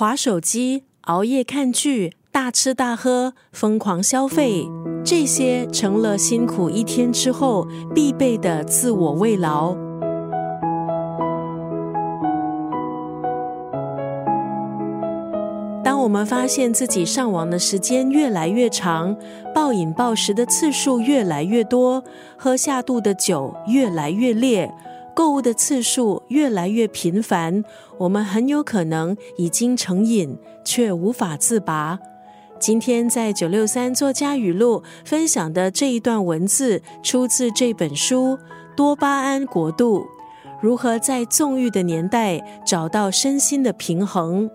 划手机、熬夜看剧、大吃大喝、疯狂消费，这些成了辛苦一天之后必备的自我慰劳。当我们发现自己上网的时间越来越长，暴饮暴食的次数越来越多，喝下肚的酒越来越烈。购物的次数越来越频繁，我们很有可能已经成瘾，却无法自拔。今天在九六三作家语录分享的这一段文字，出自这本书《多巴胺国度：如何在纵欲的年代找到身心的平衡》。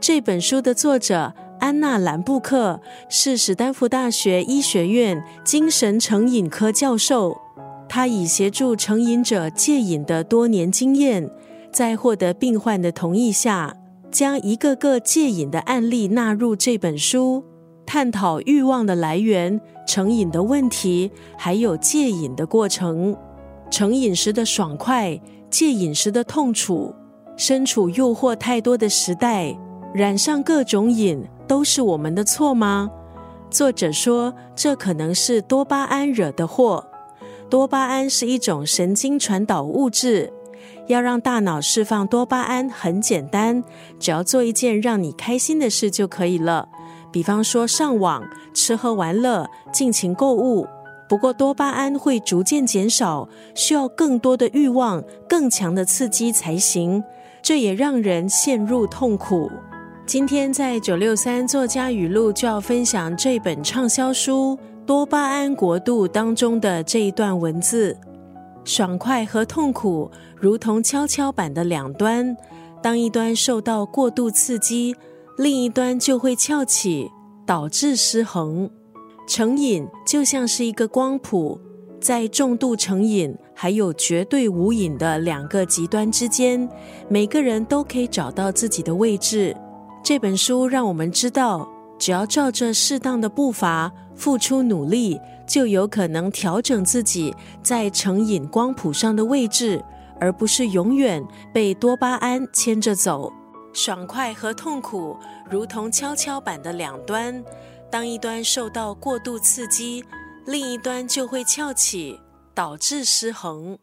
这本书的作者安娜兰布克是史丹福大学医学院精神成瘾科教授。他以协助成瘾者戒瘾的多年经验，在获得病患的同意下，将一个个戒瘾的案例纳入这本书，探讨欲望的来源、成瘾的问题，还有戒瘾的过程。成瘾时的爽快，戒瘾时的痛楚。身处诱惑太多的时代，染上各种瘾，都是我们的错吗？作者说，这可能是多巴胺惹的祸。多巴胺是一种神经传导物质，要让大脑释放多巴胺很简单，只要做一件让你开心的事就可以了。比方说上网、吃喝玩乐、尽情购物。不过多巴胺会逐渐减少，需要更多的欲望、更强的刺激才行，这也让人陷入痛苦。今天在九六三作家语录就要分享这本畅销书。多巴胺国度当中的这一段文字，爽快和痛苦如同跷跷板的两端，当一端受到过度刺激，另一端就会翘起，导致失衡。成瘾就像是一个光谱，在重度成瘾还有绝对无瘾的两个极端之间，每个人都可以找到自己的位置。这本书让我们知道。只要照着适当的步伐付出努力，就有可能调整自己在成瘾光谱上的位置，而不是永远被多巴胺牵着走。爽快和痛苦如同跷跷板的两端，当一端受到过度刺激，另一端就会翘起，导致失衡。